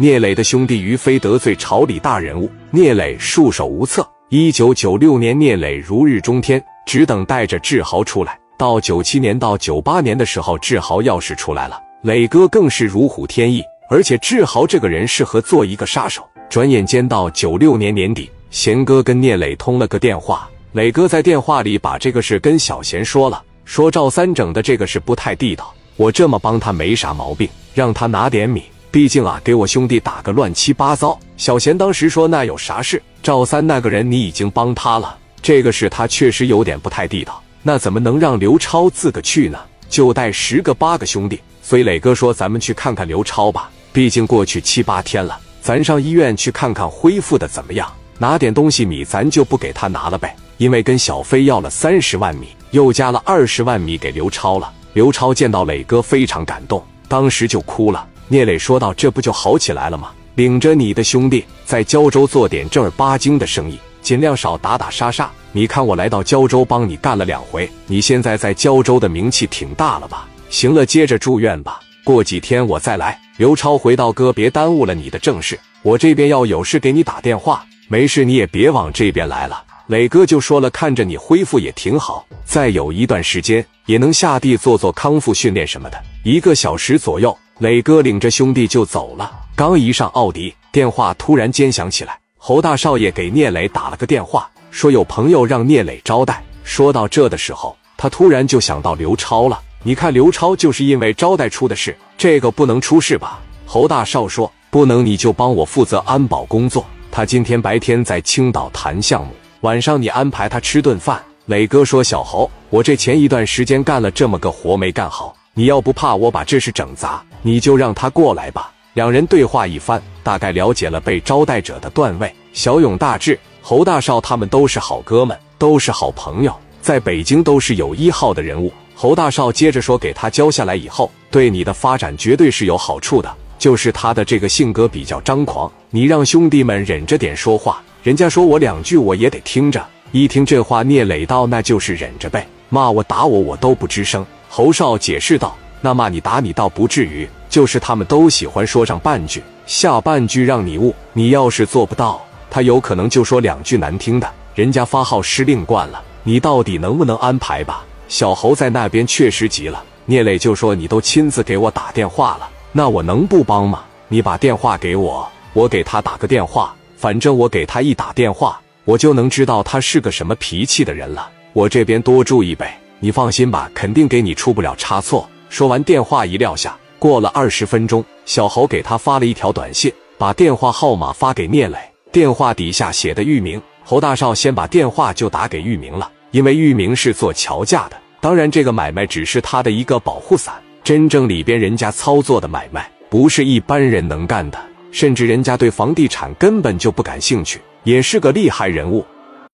聂磊的兄弟于飞得罪朝里大人物，聂磊束手无策。一九九六年，聂磊如日中天，只等带着志豪出来。到九七年到九八年的时候，志豪要是出来了，磊哥更是如虎添翼。而且志豪这个人适合做一个杀手。转眼间到九六年年底，贤哥跟聂磊通了个电话，磊哥在电话里把这个事跟小贤说了，说赵三整的这个事不太地道，我这么帮他没啥毛病，让他拿点米。毕竟啊，给我兄弟打个乱七八糟。小贤当时说：“那有啥事？赵三那个人你已经帮他了，这个事他确实有点不太地道。那怎么能让刘超自个去呢？就带十个八个兄弟。所以磊哥说，咱们去看看刘超吧。毕竟过去七八天了，咱上医院去看看恢复的怎么样。拿点东西米，咱就不给他拿了呗。因为跟小飞要了三十万米，又加了二十万米给刘超了。刘超见到磊哥非常感动，当时就哭了。”聂磊说道：“这不就好起来了吗？领着你的兄弟在胶州做点正儿八经的生意，尽量少打打杀杀。你看我来到胶州帮你干了两回，你现在在胶州的名气挺大了吧？行了，接着住院吧。过几天我再来。刘超回道：哥，别耽误了你的正事，我这边要有事给你打电话。没事，你也别往这边来了。磊哥就说了，看着你恢复也挺好，再有一段时间也能下地做做康复训练什么的。一个小时左右。”磊哥领着兄弟就走了。刚一上奥迪，电话突然间响起来。侯大少爷给聂磊打了个电话，说有朋友让聂磊招待。说到这的时候，他突然就想到刘超了。你看，刘超就是因为招待出的事，这个不能出事吧？侯大少说：“不能，你就帮我负责安保工作。他今天白天在青岛谈项目，晚上你安排他吃顿饭。”磊哥说：“小侯，我这前一段时间干了这么个活没干好。”你要不怕我把这事整砸，你就让他过来吧。两人对话一番，大概了解了被招待者的段位。小勇、大志、侯大少他们都是好哥们，都是好朋友，在北京都是有一号的人物。侯大少接着说：“给他交下来以后，对你的发展绝对是有好处的。就是他的这个性格比较张狂，你让兄弟们忍着点说话。人家说我两句，我也得听着。一听这话，聂磊道：那就是忍着呗，骂我打我，我都不吱声。”侯少解释道：“那骂你打你倒不至于，就是他们都喜欢说上半句，下半句让你悟。你要是做不到，他有可能就说两句难听的。人家发号施令惯了，你到底能不能安排吧？”小侯在那边确实急了。聂磊就说：“你都亲自给我打电话了，那我能不帮吗？你把电话给我，我给他打个电话。反正我给他一打电话，我就能知道他是个什么脾气的人了。我这边多注意呗。”你放心吧，肯定给你出不了差错。说完，电话一撂下。过了二十分钟，小侯给他发了一条短信，把电话号码发给聂磊。电话底下写的域名。侯大少先把电话就打给域名了，因为域名是做桥架的。当然，这个买卖只是他的一个保护伞，真正里边人家操作的买卖不是一般人能干的，甚至人家对房地产根本就不感兴趣，也是个厉害人物。